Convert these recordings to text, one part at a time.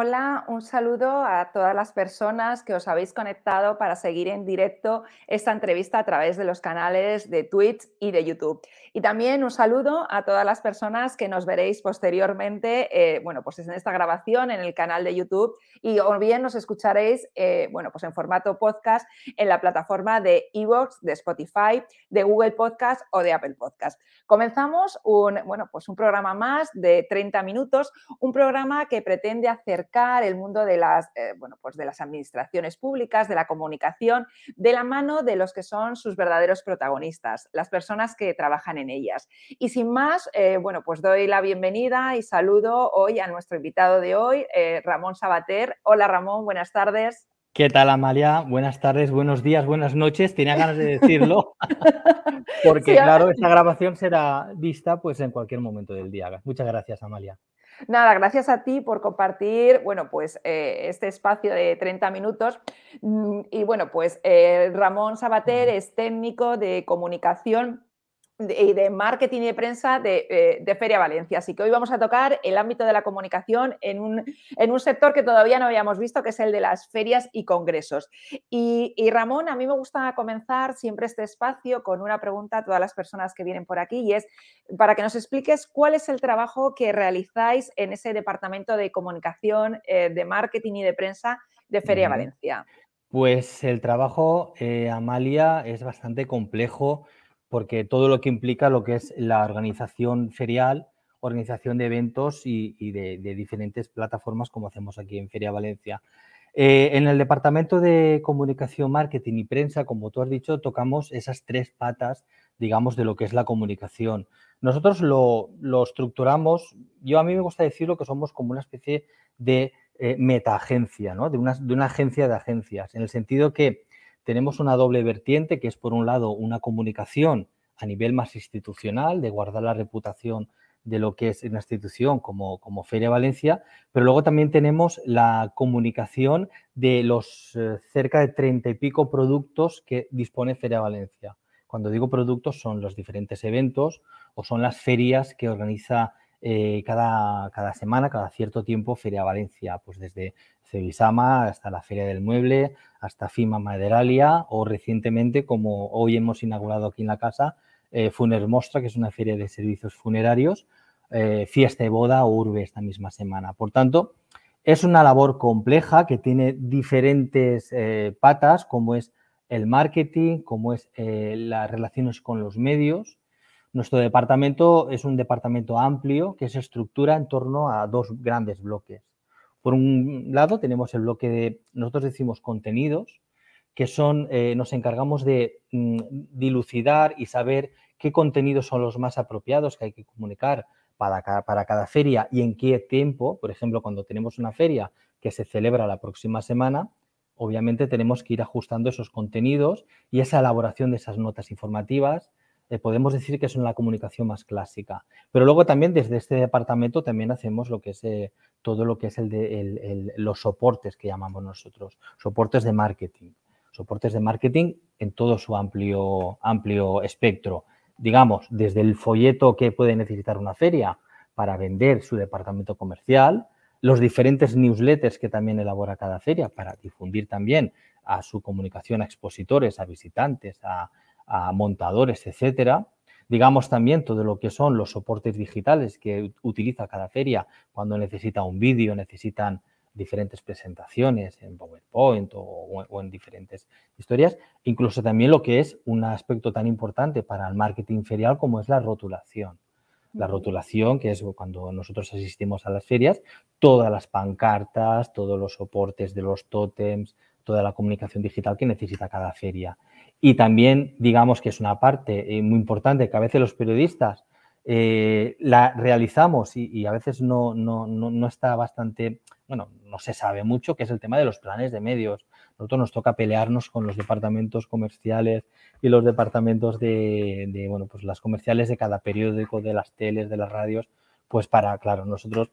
Hola, un saludo a todas las personas que os habéis conectado para seguir en directo esta entrevista a través de los canales de Twitch y de YouTube. Y también un saludo a todas las personas que nos veréis posteriormente, eh, bueno, pues en esta grabación en el canal de YouTube y o bien nos escucharéis, eh, bueno, pues en formato podcast en la plataforma de Evox, de Spotify, de Google Podcast o de Apple Podcast. Comenzamos un, bueno, pues un programa más de 30 minutos, un programa que pretende hacer el mundo de las, eh, bueno, pues de las administraciones públicas, de la comunicación, de la mano de los que son sus verdaderos protagonistas, las personas que trabajan en ellas. Y sin más, eh, bueno, pues doy la bienvenida y saludo hoy a nuestro invitado de hoy, eh, Ramón Sabater. Hola Ramón, buenas tardes. ¿Qué tal, Amalia? Buenas tardes, buenos días, buenas noches. Tenía ganas de decirlo, porque claro, esta grabación será vista pues en cualquier momento del día. Muchas gracias, Amalia. Nada, gracias a ti por compartir, bueno, pues eh, este espacio de 30 minutos. Mm, y bueno, pues eh, Ramón Sabater es técnico de comunicación y de marketing y de prensa eh, de, Feria Valencia. Así que hoy vamos a tocar el ámbito de la comunicación en un, en un, sector que todavía no habíamos visto, que es el de las ferias y congresos. Y, Ramón, a mí me gusta comenzar siempre este espacio con una pregunta a todas las personas que vienen por aquí y es para que nos expliques cuál es el trabajo que realizáis en ese departamento de comunicación, eh, de marketing y de prensa de Feria Valencia. Pues el trabajo, eh, Amalia, es bastante complejo porque todo lo que implica lo que es la organización ferial, organización de eventos y, de, diferentes plataformas como hacemos aquí en Feria Valencia. Eh, en el departamento de comunicación, marketing y prensa, como tú has dicho, tocamos esas tres patas, digamos, de lo que es la comunicación. Nosotros lo, estructuramos, yo a mí me gusta decirlo que somos como una especie de eh, metaagencia, ¿no? de, una, de una agencia de agencias, en el sentido que tenemos una doble vertiente, que es por un lado una comunicación a nivel más institucional, de guardar la reputación de lo que es una institución como, como Feria Valencia, pero luego también tenemos la comunicación de los eh, cerca de treinta y pico productos que dispone Feria Valencia. Cuando digo productos son los diferentes eventos o son las ferias que organiza eh, cada, cada, semana, cada cierto tiempo, Feria Valencia, pues desde Cevisama hasta la Feria del Mueble, hasta FIMA Maderalia o recientemente, como hoy hemos inaugurado aquí en la casa, eh, Funer Mostra, que es una feria de servicios funerarios, eh, Fiesta de Boda o Urbe esta misma semana. Por tanto, es una labor compleja que tiene diferentes patas, como es el marketing, como es las relaciones con los medios, nuestro departamento es un departamento amplio que se estructura en torno a dos grandes bloques. Por un lado tenemos el bloque de, nosotros decimos contenidos, que son, eh, nos encargamos de mm, dilucidar y saber qué contenidos son los más apropiados que hay que comunicar para cada, para cada feria y en qué tiempo. Por ejemplo, cuando tenemos una feria que se celebra la próxima semana, obviamente tenemos que ir ajustando esos contenidos y esa elaboración de esas notas informativas eh, podemos decir que es la comunicación más clásica. Pero luego también desde este departamento también hacemos lo que es eh, todo lo que es el de los soportes que llamamos nosotros, soportes de marketing. Soportes de marketing en todo su amplio, amplio espectro. Digamos, desde el folleto que puede necesitar una feria para vender su departamento comercial, los diferentes newsletters que también elabora cada feria para difundir también a su comunicación a expositores, a visitantes, a, a montadores, etcétera. Digamos también todo lo que son los soportes digitales que utiliza cada feria cuando necesita un vídeo, necesitan diferentes presentaciones en PowerPoint o, en diferentes historias, incluso también lo que es un aspecto tan importante para el marketing ferial como es la rotulación. La rotulación, que es cuando nosotros asistimos a las ferias, todas las pancartas, todos los soportes de los tótems, toda la comunicación digital que necesita cada feria. Y también, digamos que es una parte eh, muy importante que a veces los periodistas eh, la realizamos y, a veces no, no, no, está bastante, bueno, no se sabe mucho, que es el tema de los planes de medios. Nosotros nos toca pelearnos con los departamentos comerciales y los departamentos de, de, bueno, pues las comerciales de cada periódico, de las teles, de las radios, pues para, claro, nosotros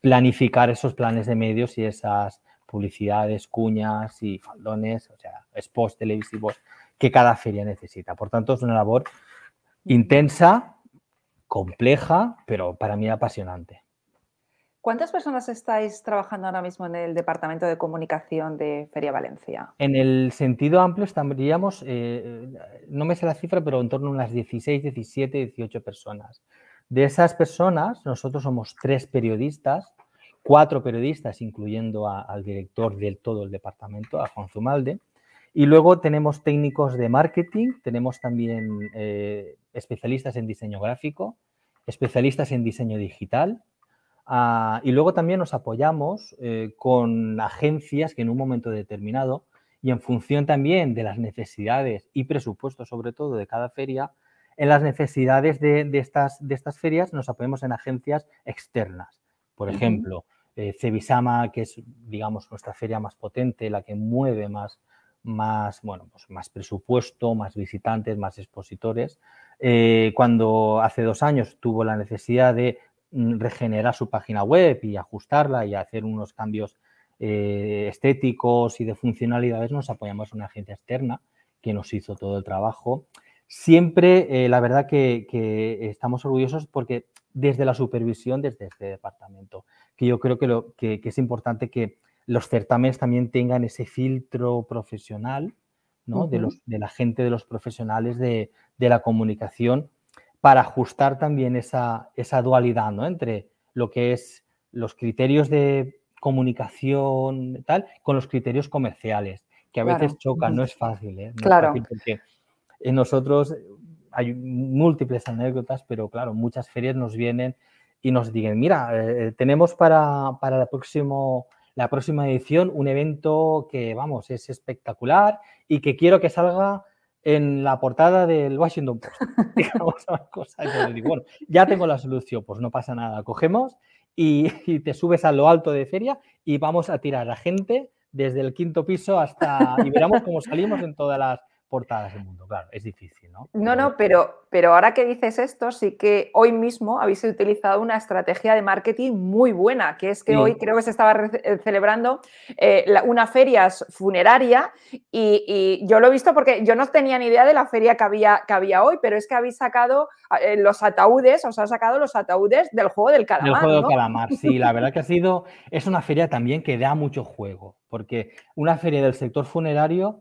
planificar esos planes de medios y esas publicidades, cuñas y faldones, o sea, spots televisivos que cada feria necesita. Por tanto, es una labor intensa, compleja, pero para mí apasionante. ¿Cuántas personas estáis trabajando ahora mismo en el Departamento de Comunicación de Feria Valencia? En el sentido amplio estaríamos, eh, no me sé la cifra, pero en torno a unas 16, 17, 18 personas. De esas personas, nosotros somos tres periodistas, cuatro periodistas, incluyendo al director del todo el departamento, a Juan Zumalde, y luego tenemos técnicos de marketing, tenemos también eh, especialistas en diseño gráfico, especialistas en diseño digital, Ah, y luego también nos apoyamos eh, con agencias que en un momento determinado y en función también de las necesidades y presupuestos sobre todo de cada feria, en las necesidades de, estas, de estas ferias nos apoyamos en agencias externas. Por ejemplo, eh, Cebisama, que es, digamos, nuestra feria más potente, la que mueve más, más, bueno, pues más presupuesto, más visitantes, más expositores. Eh, cuando hace dos años tuvo la necesidad de Mm, regenerar su página web y ajustarla y hacer unos cambios eh, estéticos y de funcionalidades, nos apoyamos en una agencia externa que nos hizo todo el trabajo. Siempre, eh, la verdad que, estamos orgullosos porque desde la supervisión, desde este departamento, que yo creo que, lo, que, es importante que los certámenes también tengan ese filtro profesional, ¿no? de, los, de la gente, de los profesionales de, de la comunicación, para ajustar también esa, esa dualidad ¿no? entre lo que es los criterios de comunicación tal con los criterios comerciales, que a veces chocan, no es fácil, ¿eh? claro. porque en nosotros hay múltiples anécdotas, pero claro, muchas ferias nos vienen y nos digan, mira, eh, tenemos para, para el próximo, la próxima edición un evento que, vamos, es espectacular y que quiero que salga en la portada del Washington Post. Digamos bueno, ya tengo la solución, pues no pasa nada. Cogemos y, y, te subes a lo alto de feria y vamos a tirar a gente desde el quinto piso hasta... y veremos cómo salimos en todas las portadas del mundo. Claro, es difícil, ¿no? No, no, pero, pero ahora que dices esto, sí que hoy mismo habéis utilizado una estrategia de marketing muy buena, que es que hoy creo que se estaba eh, celebrando eh, una feria funeraria y, yo lo he visto porque yo no tenía ni idea de la feria que había, que había hoy, pero es que habéis sacado eh, los ataúdes, os ha sacado los ataúdes del juego del calamar. Del juego del calamar, sí, la verdad que ha sido, es una feria también que da mucho juego, porque una feria del sector funerario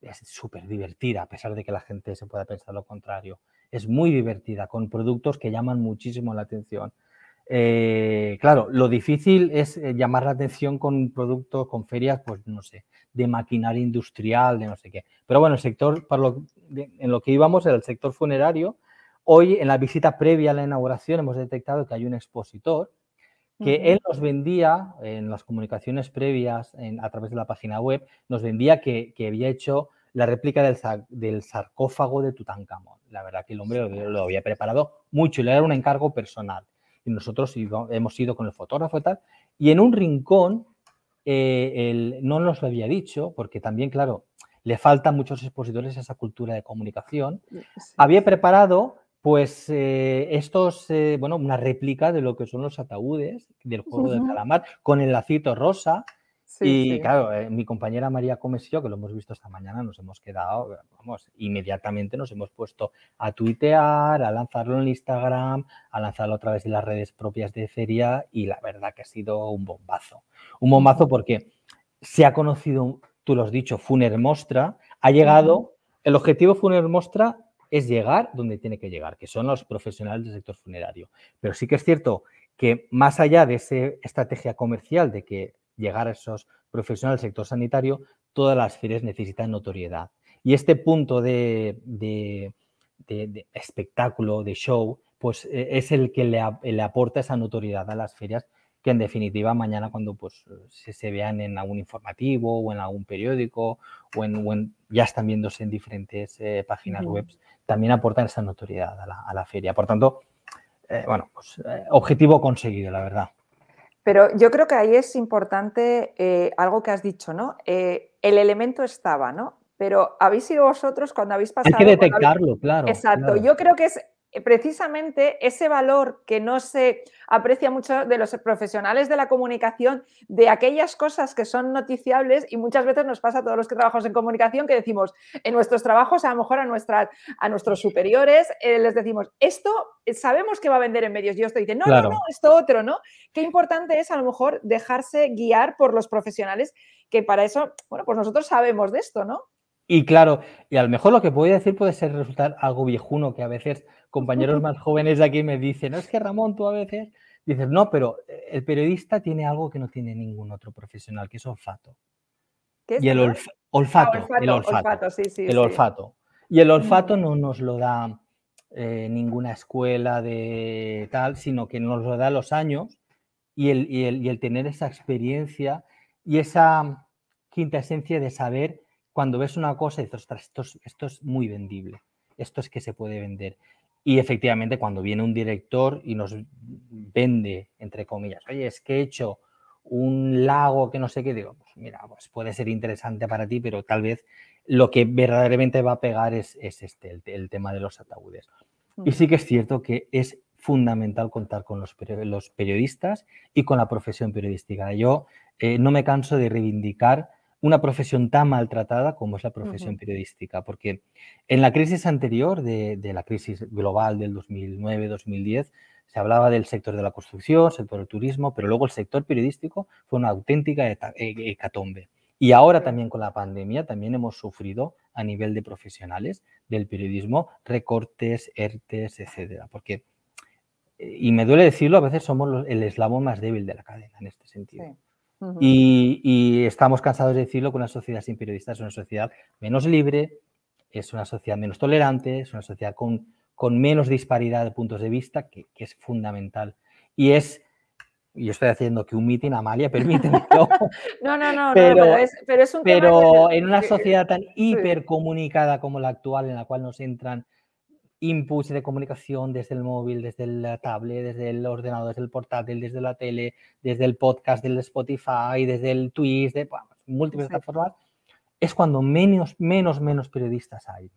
es súper divertida, a pesar de que la gente se pueda pensar lo contrario. Es muy divertida, con productos que llaman muchísimo la atención. Eh, claro, lo difícil es eh, llamar la atención con productos, con ferias, pues no sé, de maquinaria industrial, de no sé qué. Pero bueno, el sector, en lo que íbamos, era el sector funerario. Hoy, en la visita previa a la inauguración, hemos detectado que hay un expositor que él nos vendía en las comunicaciones previas a través de la página web, nos vendía que, había hecho la réplica del, sarcófago de Tutankamón. La verdad que el hombre lo, había preparado mucho y le era un encargo personal. Y nosotros hemos ido con el fotógrafo y tal. Y en un rincón, eh, no nos lo había dicho, porque también, claro, le faltan muchos expositores esa cultura de comunicación. Había preparado pues eh, estos, eh, bueno, una réplica de lo que son los ataúdes del juego del calamar con el lacito rosa. y claro, eh, mi compañera María Gómez y yo, que lo hemos visto esta mañana, nos hemos quedado, vamos, inmediatamente nos hemos puesto a tuitear, a lanzarlo en Instagram, a lanzarlo a través de las redes propias de feria y la verdad que ha sido un bombazo. Un bombazo porque se ha conocido, tú lo has dicho, Funer Mostra, ha llegado, el objetivo Funer Mostra es llegar donde tiene que llegar, que son los profesionales del sector funerario. Pero sí que es cierto que más allá de esa estrategia comercial de que llegar a esos profesionales del sector sanitario, todas las ferias necesitan notoriedad. Y este punto de, espectáculo, de show, pues e, es el que le, le aporta esa notoriedad a las ferias que en definitiva mañana cuando pues se, vean en algún informativo o en algún periódico o en, ya están viéndose en diferentes eh, páginas web, también aportan esa notoriedad a la, feria. Por tanto, eh, bueno, pues eh, objetivo conseguido, la verdad. Pero yo creo que ahí es importante algo que has dicho, ¿no? el elemento estaba, ¿no? Pero habéis sido vosotros cuando habéis pasado... Hay que detectarlo, claro. Exacto. Yo creo que es eh, precisamente ese valor que no se aprecia mucho de los profesionales de la comunicación, de aquellas cosas que son noticiables y muchas veces nos pasa a todos los que trabajamos en comunicación que decimos en nuestros trabajos, a lo mejor a, nuestras, a nuestros superiores, eh, les decimos, esto eh, sabemos que va a vender en medios y esto dice, no, no, no, esto otro, ¿no? Qué importante es a lo mejor dejarse guiar por los profesionales que para eso, bueno, pues nosotros sabemos de esto, ¿no? Y claro, y a lo mejor lo que voy a decir puede ser resultar algo viejuno, que a veces compañeros más jóvenes de aquí me dicen, no es que Ramón, tú a veces dices, no, pero eh, el periodista tiene algo que no tiene ningún otro profesional, que es olfato. ¿Qué es y el olfato, ah, el olfato, sí, sí, el olfato. Y el olfato no nos lo da eh, ninguna escuela de tal, sino que nos lo da los años y el, y el, y el tener esa experiencia y esa quinta esencia de saber cuando ves una cosa y dices, ostras, esto es, esto es muy vendible, esto es que se puede vender. Y efectivamente, cuando viene un director y nos vende, entre comillas, oye, es que he hecho un lago que no sé qué, digo, pues mira, pues puede ser interesante para ti, pero tal vez lo que verdaderamente va a pegar es, este, el, tema de los ataúdes. Y sí que es cierto que es fundamental contar con los, los periodistas y con la profesión periodística. Yo eh, no me canso de reivindicar una profesión tan maltratada como es la profesión periodística, porque en la crisis anterior, de, la crisis global del 2009-2010, se hablaba del sector de la construcción, sector del turismo, pero luego el sector periodístico fue una auténtica e, hecatombe. Y ahora también con la pandemia también hemos sufrido a nivel de profesionales del periodismo recortes, ERTES, etcétera, porque eh, y me duele decirlo, a veces somos el eslabón más débil de la cadena en este sentido y, estamos cansados de decirlo que una sociedad sin periodistas es una sociedad menos libre, es una sociedad menos tolerante, es una sociedad con, con menos disparidad de puntos de vista, que, que es fundamental. Y es, yo estoy haciendo que un meeting, Amalia, permíteme. no, no, no, pero, es, pero es un Pero en una sociedad tan hipercomunicada como la actual, en la cual nos entran inputs de comunicación desde el móvil, desde la tablet, desde el ordenador, desde el portátil, desde la tele, desde el podcast, del Spotify, desde el Twitch, de múltiples plataformas, es cuando menos, menos, menos periodistas hay,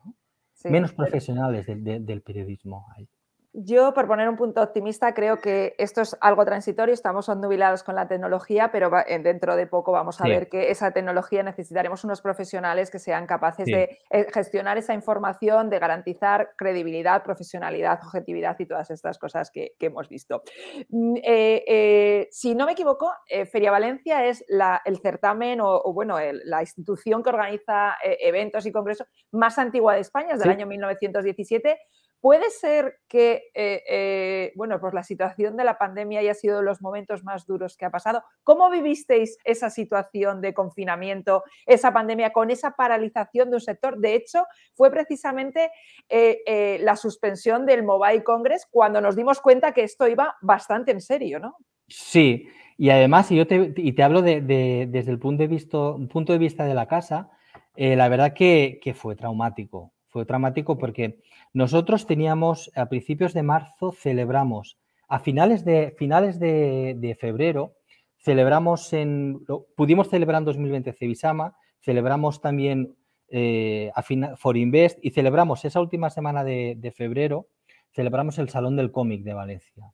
menos profesionales del periodismo hay. Yo, por poner un punto optimista, creo que esto es algo transitorio, estamos ondubilados con la tecnología, pero eh, dentro de poco vamos a ver que esa tecnología necesitaremos unos profesionales que sean capaces de eh, gestionar esa información, de garantizar credibilidad, profesionalidad, objetividad y todas estas cosas que, hemos visto. Mm, eh, si no me equivoco, Feria Valencia es el certamen o, bueno, la institución que organiza eventos y congresos más antigua de España, es del año 1917 Puede ser que, eh, eh, bueno, pues la situación de la pandemia haya sido de los momentos más duros que ha pasado. ¿Cómo vivisteis esa situación de confinamiento, esa pandemia, con esa paralización de un sector? De hecho, fue precisamente eh, la suspensión del Mobile Congress cuando nos dimos cuenta que esto iba bastante en serio, ¿no? Sí, y además, y yo te, hablo desde el punto de, vista, de la casa, la verdad que fue traumático. Fue traumático porque nosotros teníamos, a principios de marzo, celebramos, a finales de, finales de, febrero, celebramos en, pudimos celebrar en 2020 Cebisama, celebramos también eh, a For Invest y celebramos esa última semana de, febrero, celebramos el Salón del Cómic de Valencia.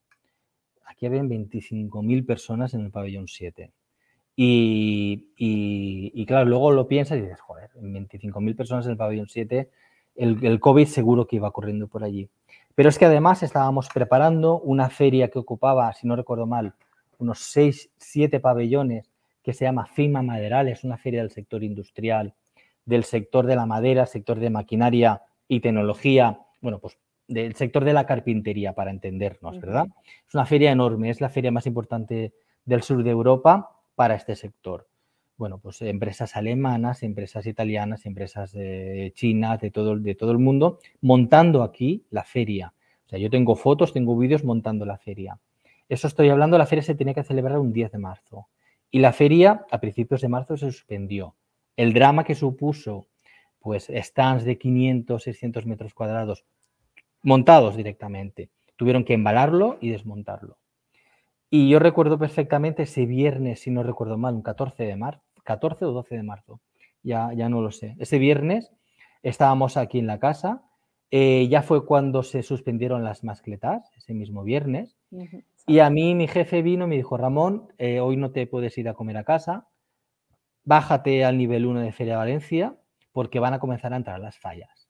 Aquí habían 25.000 personas en el pabellón 7. Y, y, claro, luego lo piensas y dices, joder, 25.000 personas en el pabellón 7 el, COVID seguro que iba corriendo por allí. Pero es que además estábamos preparando una feria que ocupaba, si no recuerdo mal, unos seis, siete pabellones, que se llama FIMA Maderal, es una feria del sector industrial, del sector de la madera, sector de maquinaria y tecnología, bueno, pues del sector de la carpintería, para entendernos, ¿verdad? Es una feria enorme, es la feria más importante del sur de Europa para este sector bueno, pues empresas alemanas, empresas italianas, empresas chinas, de todo, de todo el mundo, montando aquí la feria. O sea, yo tengo fotos, tengo vídeos montando la feria. Eso estoy hablando, la feria se tenía que celebrar un 10 de marzo. Y la feria a principios de marzo se suspendió. El drama que supuso, pues, stands de 500, 600 metros cuadrados montados directamente. Tuvieron que embalarlo y desmontarlo. Y yo recuerdo perfectamente ese viernes, si no recuerdo mal, un 14 de marzo, 14 o 12 de marzo, ya, ya no lo sé. Ese viernes estábamos aquí en la casa eh, ya fue cuando se suspendieron las mascletas, ese mismo viernes. Y a mí mi jefe vino y me dijo, Ramón, eh, hoy no te puedes ir a comer a casa, bájate al nivel 1 de Feria Valencia porque van a comenzar a entrar las fallas,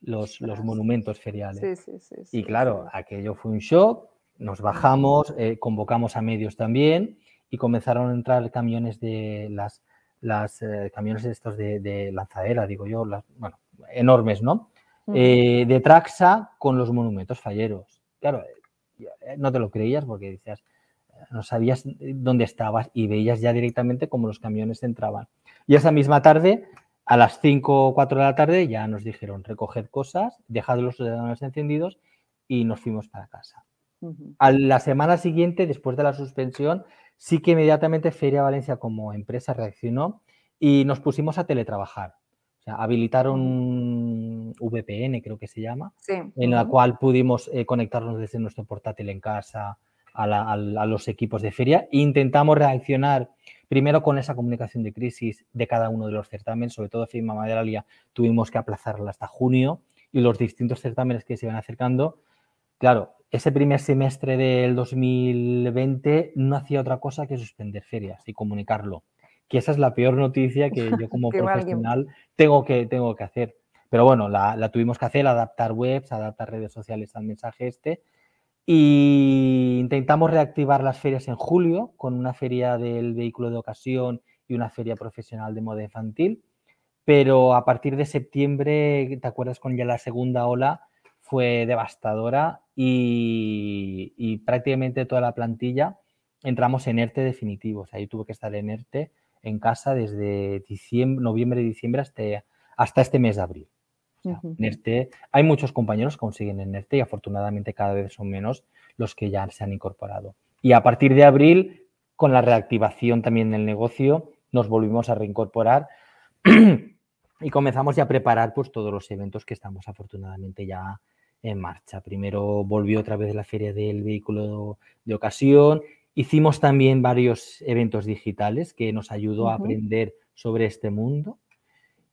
los, los monumentos feriales. y claro, aquello fue un shock, nos bajamos, eh, convocamos a medios también y comenzaron a entrar camiones de las, las camiones estos de, lanzadera, digo yo, las, bueno, enormes, ¿no? Eh, de Traxa con los monumentos falleros. Claro, eh, no te lo creías porque decías, no sabías dónde estabas y veías ya directamente cómo los camiones entraban. Y esa misma tarde, a las 5 o 4 de la tarde, ya nos dijeron recoger cosas, dejad los ordenadores encendidos y nos fuimos para casa. A la semana siguiente, después de la suspensión, sí que inmediatamente Feria Valencia como empresa reaccionó y nos pusimos a teletrabajar. O sea, habilitaron VPN, creo que se llama, en la cual pudimos eh, conectarnos desde nuestro portátil en casa a, los equipos de feria. Intentamos reaccionar primero con esa comunicación de crisis de cada uno de los certámenes, sobre todo FIMA Maderalia tuvimos que aplazarla hasta junio y los distintos certámenes que se iban acercando. Claro, ese primer semestre del 2020 no hacía otra cosa que suspender ferias y comunicarlo que esa es la peor noticia que yo como profesional tengo que, tengo que hacer. Pero bueno, la, tuvimos que hacer, adaptar webs, adaptar redes sociales al mensaje este. Y intentamos reactivar las ferias en julio con una feria del vehículo de ocasión y una feria profesional de moda infantil. Pero a partir de septiembre, ¿te acuerdas con ya la segunda ola? Fue devastadora y, y prácticamente toda la plantilla entramos en ERTE definitivos. Ahí tuve que estar en ERTE en casa desde diciembre, noviembre diciembre hasta, hasta este mes de abril. hay muchos compañeros que consiguen en ERTE y afortunadamente cada vez son menos los que ya se han incorporado. Y a partir de abril, con la reactivación también del negocio, nos volvimos a reincorporar y comenzamos ya a preparar pues, todos los eventos que estamos afortunadamente ya en marcha. Primero volvió otra vez la feria del vehículo de ocasión Hicimos también varios eventos digitales que nos ayudó a aprender sobre este mundo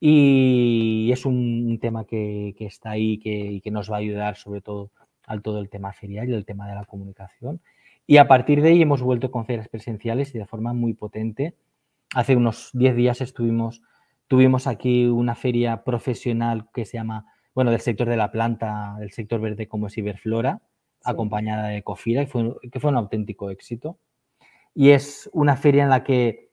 y es un, tema que, está ahí que, y que nos va a ayudar sobre todo al todo el tema ferial y el tema de la comunicación. Y a partir de ahí hemos vuelto con ferias presenciales y de forma muy potente. Hace unos 10 días estuvimos, tuvimos aquí una feria profesional que se llama, bueno, del sector de la planta, del sector verde como es Iberflora, acompañada de Cofira, fue, que fue un auténtico éxito. Y es una feria en la que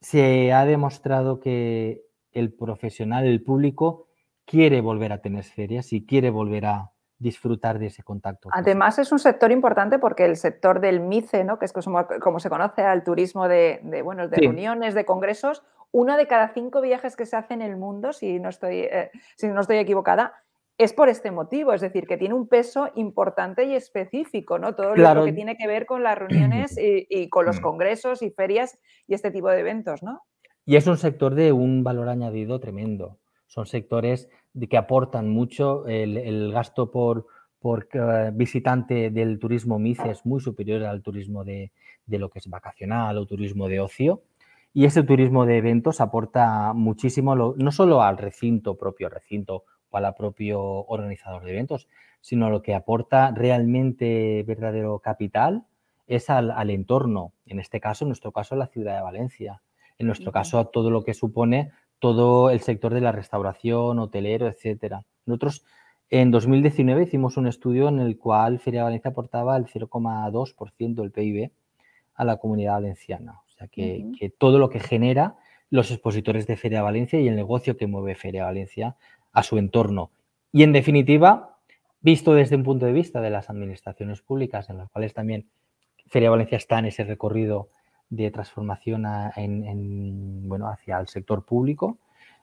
se ha demostrado que el profesional, el público, quiere volver a tener ferias y quiere volver a disfrutar de ese contacto. Además, es un sector importante porque el sector del MICE, ¿no? que es como, se conoce al turismo de, bueno, de reuniones, de congresos, uno de cada cinco viajes que se hacen en el mundo, si no estoy, eh, si no estoy equivocada, es por este motivo, es decir, que tiene un peso importante y específico, ¿no? Todo lo que tiene que ver con las reuniones y, con los mm. congresos y ferias y este tipo de eventos, ¿no? Y es un sector de un valor añadido tremendo. Son sectores que aportan mucho. El, gasto por, por eh, visitante del turismo MICE es muy superior al turismo de, de lo que es vacacional o turismo de ocio. Y ese turismo de eventos aporta muchísimo, no solo al recinto, propio recinto para el propio organizador de eventos, sino lo que aporta realmente verdadero capital es al, entorno, en este caso, en nuestro caso, la ciudad de Valencia, en nuestro caso, todo lo que supone todo el sector de la restauración, hotelero, etcétera. Nosotros en 2019 hicimos un estudio en el cual Feria Valencia aportaba el 0,2% del PIB a la comunidad valenciana. O sea que, que, todo lo que genera los expositores de Feria Valencia y el negocio que mueve Feria Valencia a su entorno. Y en definitiva, visto desde un punto de vista de las administraciones públicas, en las cuales también Feria Valencia está en ese recorrido de transformación en, bueno, hacia el sector público,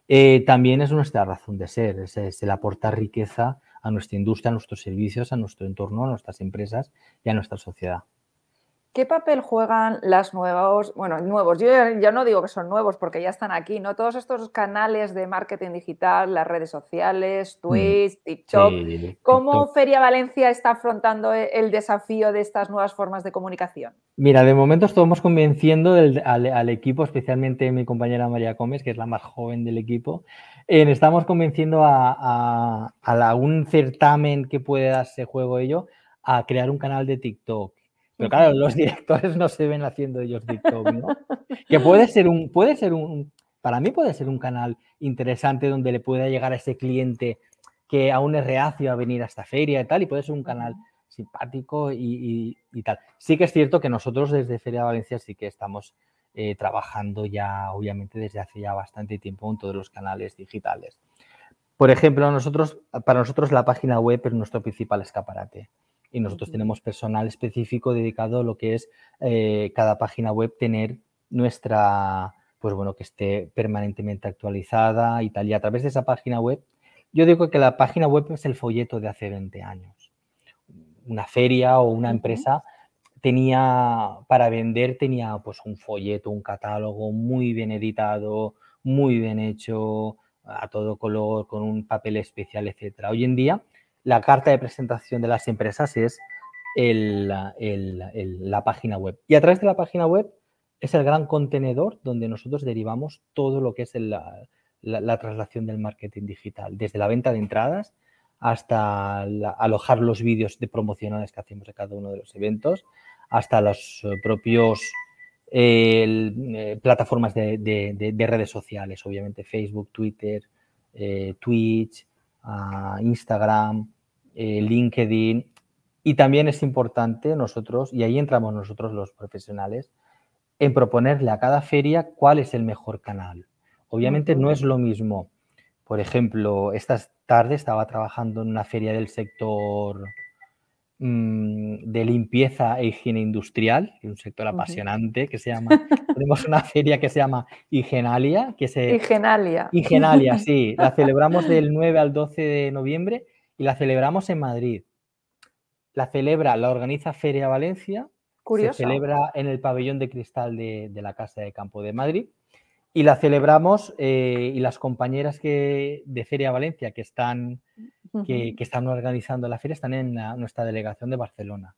eh, también es nuestra razón de ser, es, es, el aportar riqueza a nuestra industria, a nuestros servicios, a nuestro entorno, a nuestras empresas y a nuestra sociedad. ¿Qué papel juegan las nuevos, bueno, nuevos, yo ya no digo que son nuevos porque ya están aquí, ¿no? Todos estos canales de marketing digital, las redes sociales, mm, Twitch, TikTok. ¿Cómo Feria Valencia está afrontando e, el desafío de estas nuevas formas de comunicación? Mira, de momento estamos convenciendo al, equipo, especialmente mi compañera María Gómez, que es la más joven del equipo, estamos convenciendo a, un certamen que puede darse juego ello a crear un canal de TikTok. Pero claro, los directores no se ven haciendo ellos TikTok, ¿no? Que puede ser un, puede ser un, para mí puede ser un canal interesante donde le pueda llegar a ese cliente que aún es reacio a venir a esta feria y tal, y puede ser un canal simpático y, tal. Sí que es cierto que nosotros desde Feria de Valencia sí que estamos eh, trabajando ya, obviamente, desde hace ya bastante tiempo en todos los canales digitales. Por ejemplo, nosotros, para nosotros la página web es nuestro principal escaparate y nosotros tenemos personal específico dedicado a lo que es eh, cada página web tener nuestra pues bueno, que esté permanentemente actualizada y tal. Y a través de esa página web, yo digo que la página web es el folleto de hace 20 años. Una feria o una empresa tenía, para vender, tenía pues un folleto, un catálogo muy bien editado, muy bien hecho, a todo color, con un papel especial, etcétera. Hoy en día, la carta de presentación de las empresas es la página web. Y a través de la página web es el gran contenedor donde nosotros derivamos todo lo que es la, traslación del marketing digital, desde la venta de entradas hasta alojar los vídeos de promocionales que hacemos de cada uno de los eventos, hasta los eh, propios eh, plataformas de, redes sociales, obviamente Facebook, Twitter, eh, Twitch, ah, Instagram, LinkedIn. Y también es importante nosotros, y ahí entramos nosotros los profesionales, en proponerle a cada feria cuál es el mejor canal. Obviamente no es lo mismo. Por ejemplo, esta tarde estaba trabajando en una feria del sector mm, de limpieza e higiene industrial, un sector apasionante que se llama, tenemos una feria que se llama Higenalia, que se... Sí. La celebramos del 9 al 12 de noviembre y la celebramos en Madrid. La celebra, la organiza Feria Valencia se celebra en el pabellón de cristal de, la Casa de Campo de Madrid y la celebramos eh, y las compañeras que, de Feria Valencia que están, que, están organizando la feria están en nuestra delegación de Barcelona.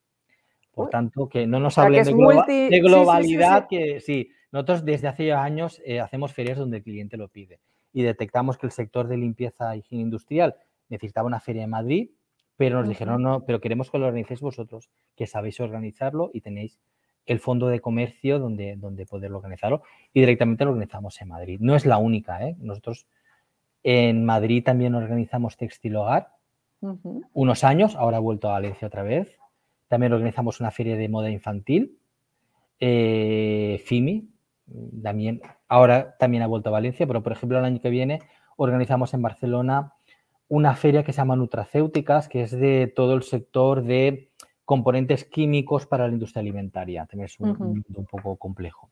Por tanto, que no nos hablen de, globalidad, que sí, nosotros desde hace años eh, hacemos ferias donde el cliente lo pide y detectamos que el sector de limpieza y higiene industrial necesitaba una feria en Madrid pero nos dijeron, no, pero queremos que lo organicéis vosotros, que sabéis organizarlo y tenéis el fondo de comercio donde, donde poder organizarlo y directamente lo organizamos en Madrid. No es la única, ¿eh? Nosotros en Madrid también organizamos Textil Hogar unos años, ahora ha vuelto a Valencia otra vez. También organizamos una feria de moda infantil, eh, FIMI, también, ahora también ha vuelto a Valencia, pero por ejemplo el año que viene organizamos en Barcelona una feria que se llama Nutracéuticas, que es de todo el sector de componentes químicos para la industria alimentaria. También es un, un poco complejo.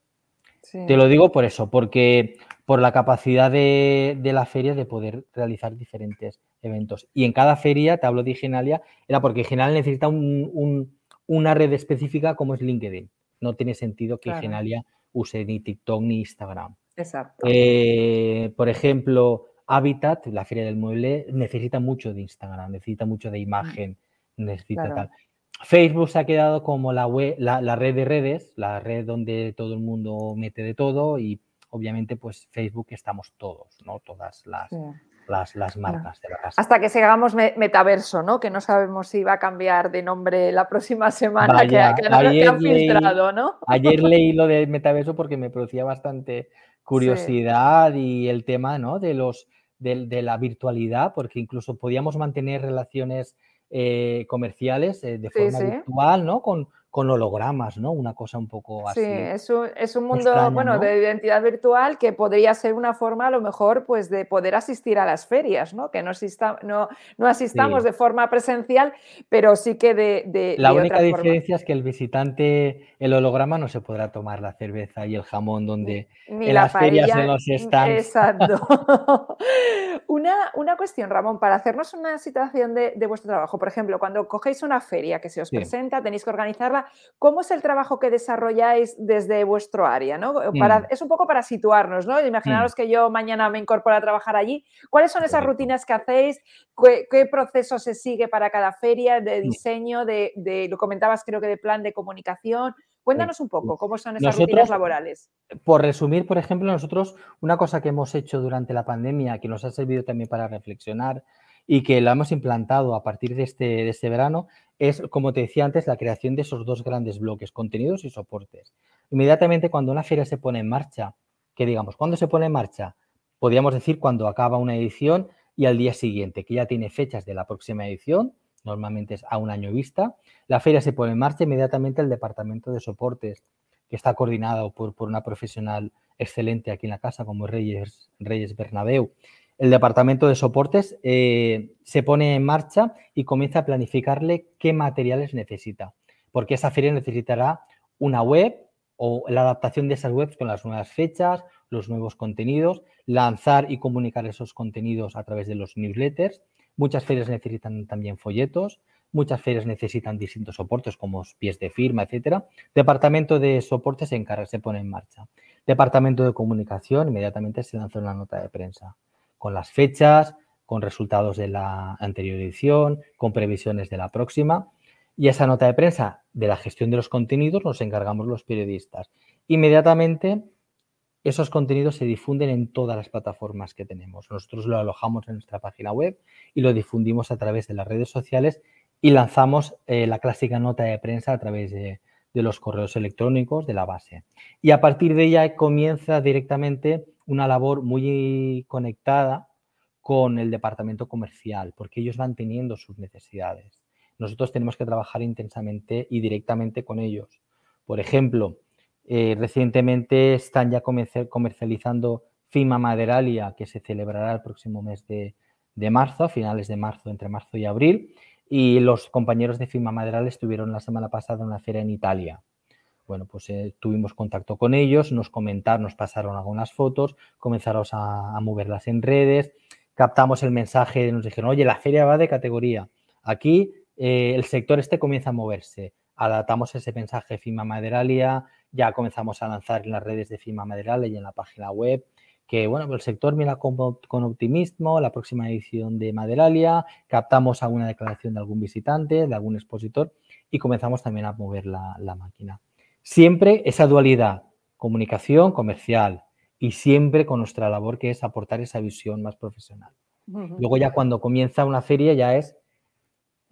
Te lo digo por eso, porque por la capacidad de, la feria de poder realizar diferentes eventos. Y en cada feria, te hablo de Higenalia, era porque Higenalia necesita una red específica como es LinkedIn. No tiene sentido que Higenalia use ni TikTok ni Instagram. Exacto. Eh, por ejemplo, Habitat, la feria del mueble, necesita mucho de Instagram, necesita mucho de mm. imagen, necesita tal. Facebook se ha quedado como la, web, la, red de redes, la red donde todo el mundo mete de todo y obviamente pues Facebook estamos todos, ¿no? Todas las, las, marcas de la casa. Hasta que sigamos metaverso, ¿no? Que no sabemos si va a cambiar de nombre la próxima semana, que, han filtrado, ¿no? Ayer leí lo de metaverso porque me producía bastante curiosidad y el tema, ¿no? De los de, la virtualidad, porque incluso podíamos mantener relaciones eh, comerciales eh, de forma virtual, ¿no? Con, con hologramas, ¿no? Una cosa un poco así. Sí, es un, es un mundo, bueno, de identidad virtual que podría ser una forma, a lo mejor, pues de poder asistir a las ferias, ¿no? Que no, asista, no, no asistamos de forma presencial, pero sí que de... la única diferencia es que el visitante, el holograma, no se podrá tomar la cerveza y el jamón donde en las ferias, en los stands. Exacto. una, una cuestión, Ramón, para hacernos una situación de, de, vuestro trabajo. Por ejemplo, cuando cogéis una feria que se os presenta, tenéis que organizarla ¿Cómo es el trabajo que desarrolláis desde vuestro área? ¿no? Mm. Es un poco para situarnos, ¿no? Imaginaros mm. que yo mañana me incorporo a trabajar allí. ¿Cuáles son esas rutinas que hacéis? ¿Qué, proceso se sigue para cada feria de mm. diseño? De, lo comentabas creo que de plan de comunicación. Cuéntanos un poco cómo son esas rutinas laborales. Por resumir, por ejemplo, nosotros una cosa que hemos hecho durante la pandemia, que nos ha servido también para reflexionar y que la hemos implantado a partir de este, de este verano, es, como te decía antes, la creación de esos dos grandes bloques, contenidos y soportes. Inmediatamente cuando una feria se pone en marcha, que digamos, ¿cuándo se pone en marcha? Podríamos decir cuando acaba una edición y al día siguiente, que ya tiene fechas de la próxima edición, normalmente es a un año vista. La feria se pone en marcha inmediatamente el departamento de soportes, que está coordinado por, por una profesional excelente aquí en la casa, como Reyes, Reyes Bernabeu. El departamento de soportes eh, se pone en marcha y comienza a planificarle qué materiales necesita, porque esa feria necesitará una web o la adaptación de esas webs con las nuevas fechas, los nuevos contenidos, lanzar y comunicar esos contenidos a través de los newsletters. Muchas ferias necesitan también folletos, muchas ferias necesitan distintos soportes como pies de firma, etcétera. Departamento de soportes se encarga, se pone en marcha. Departamento de comunicación, inmediatamente se lanza una nota de prensa con las fechas, con resultados de la anterior edición, con previsiones de la próxima. Y esa nota de prensa de la gestión de los contenidos nos encargamos los periodistas. Inmediatamente esos contenidos se difunden en todas las plataformas que tenemos. Nosotros lo alojamos en nuestra página web y lo difundimos a través de las redes sociales y lanzamos eh, la clásica nota de prensa a través de, de, los correos electrónicos de la base. Y a partir de ella comienza directamente una labor muy conectada con el departamento comercial, porque ellos van teniendo sus necesidades. Nosotros tenemos que trabajar intensamente y directamente con ellos. Por ejemplo, eh, recientemente están ya comercializando FIMA Maderalia, que se celebrará el próximo mes de, marzo, a finales de marzo, entre marzo y abril. Y los compañeros de FIMA Maderalia estuvieron la semana pasada en una feria en Italia. Bueno, pues eh, tuvimos contacto con ellos, nos comentaron, nos pasaron algunas fotos, comenzaron a, moverlas en redes, captamos el mensaje, nos dijeron, oye, la feria va de categoría. Aquí eh, el sector este comienza a moverse. Adaptamos ese mensaje FIMA Maderalia, ya comenzamos a lanzar en las redes de FIMA Maderalia y en la página web que bueno, el sector mira con, optimismo la próxima edición de Maderalia, captamos alguna declaración de algún visitante, de algún expositor y comenzamos también a mover la máquina. Siempre esa dualidad, comunicación, comercial y siempre con nuestra labor que es aportar esa visión más profesional. Luego ya cuando comienza una feria ya es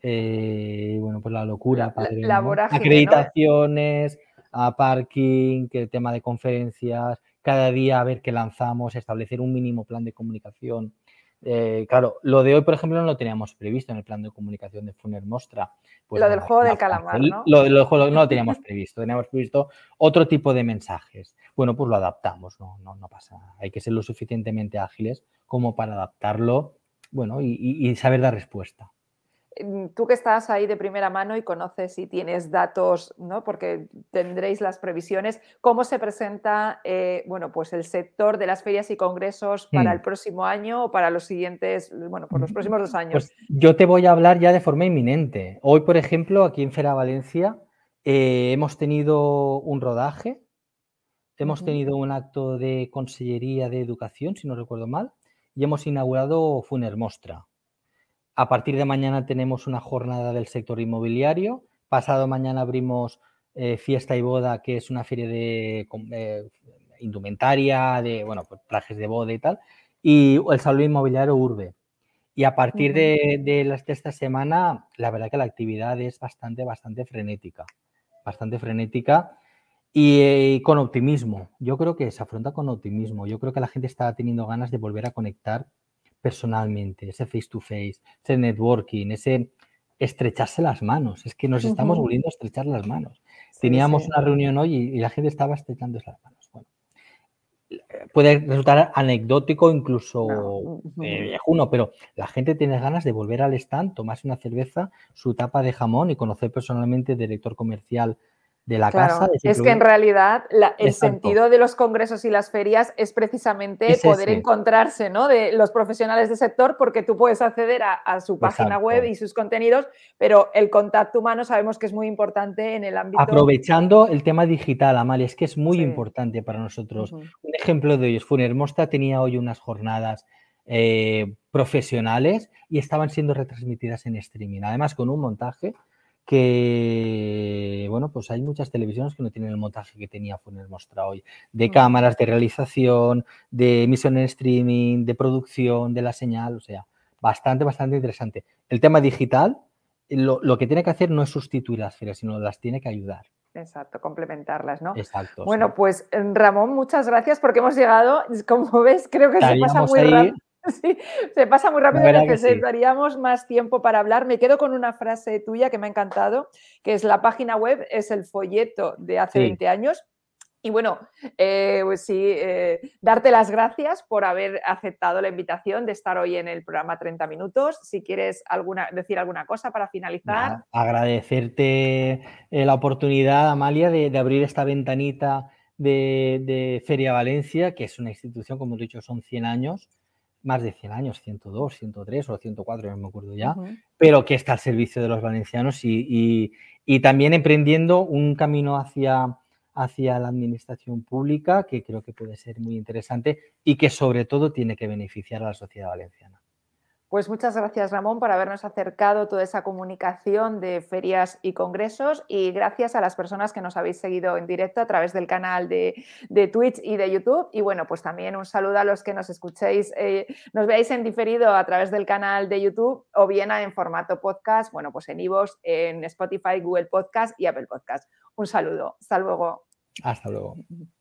eh, bueno, pues la locura, acreditaciones, a parking, que el tema de conferencias, cada día a ver qué lanzamos, establecer un mínimo plan de comunicación. Eh, claro, lo de hoy, por ejemplo, no lo teníamos previsto en el plan de comunicación de Funer Mostra. Pues lo del juego del calamar, ¿no? Lo, del juego no lo teníamos previsto, teníamos previsto otro tipo de mensajes. Bueno, pues lo adaptamos, no, no, no pasa nada. Hay que ser lo suficientemente ágiles como para adaptarlo, bueno, y saber dar respuesta. Mm, tú que estás ahí de primera mano y conoces y tienes datos, ¿no? porque tendréis las previsiones, ¿cómo se presenta eh, bueno, pues el sector de las ferias y congresos para el próximo año o para los siguientes, bueno, por los mm, próximos dos años? Pues yo te voy a hablar ya de forma inminente. Hoy, por ejemplo, aquí en Fera Valencia, eh, hemos tenido un rodaje, hemos tenido un acto de Consellería de Educación, si no recuerdo mal, y hemos inaugurado Funer Mostra. A partir de mañana tenemos una jornada del sector inmobiliario. Pasado mañana abrimos eh, Fiesta y Boda, que es una feria de eh, indumentaria, de bueno, pues, trajes de boda y tal. Y el Salón Inmobiliario Urbe. Y a partir de, de, esta semana, la verdad que la actividad es bastante, bastante frenética. Bastante frenética y, y, con optimismo. Yo creo que se afronta con optimismo. Yo creo que la gente está teniendo ganas de volver a conectar personalmente, ese face to face, ese networking, ese estrecharse las manos. Es que nos estamos volviendo a estrechar las manos. Teníamos una reunión hoy y, la gente estaba estrechando las manos. Bueno, puede resultar anecdótico, incluso viejuno, pero la gente tiene ganas de volver al stand, tomarse una cerveza, su tapa de jamón y conocer personalmente al director comercial de la casa. es que en realidad el sentido de los congresos y las ferias es precisamente poder encontrarse ¿no? de los profesionales del sector porque tú puedes acceder a, su página web y sus contenidos, pero el contacto humano sabemos que es muy importante en el ámbito... Aprovechando el tema digital, Amalia, es que es muy importante para nosotros. Un ejemplo de ello es Funermosta tenía hoy unas jornadas eh, profesionales y estaban siendo retransmitidas en streaming, además con un montaje que, bueno, pues hay muchas televisiones que no tienen el montaje que tenía Funes Mostra hoy, de mm. cámaras, de realización, de emisión en streaming, de producción, de la señal, o sea, bastante, bastante interesante. El tema digital, lo, lo que tiene que hacer no es sustituir las ferias, sino las tiene que ayudar. Exacto, complementarlas, ¿no? Exacto. Bueno, pues Ramón, muchas gracias porque hemos llegado, como ves, creo que se pasa muy rápido. Sí, se pasa muy rápido, necesitaríamos más tiempo para hablar. Me quedo con una frase tuya que me ha encantado, que es la página web, es el folleto de hace 20 años, y bueno, eh, pues sí, eh, darte las gracias por haber aceptado la invitación de estar hoy en el programa 30 minutos. Si quieres alguna, decir alguna cosa para finalizar. agradecerte eh, la oportunidad, Amalia, de, abrir esta ventanita de, Feria Valencia, que es una institución, como he dicho, son 100 años, más de 100 años, 102, 103 o 104, no me acuerdo ya, pero que está al servicio de los valencianos y también emprendiendo un camino hacia hacia la administración pública, que creo que puede ser muy interesante y que sobre todo tiene que beneficiar a la sociedad valenciana. Pues muchas gracias Ramón por habernos acercado toda esa comunicación de ferias y congresos y gracias a las personas que nos habéis seguido en directo a través del canal de, Twitch y de YouTube. Y bueno, pues también un saludo a los que nos escuchéis, eh, nos veáis en diferido a través del canal de YouTube o bien en formato podcast, bueno, pues en Ivos, en Spotify, Google Podcast y Apple Podcast. Un saludo. Hasta luego. Hasta luego.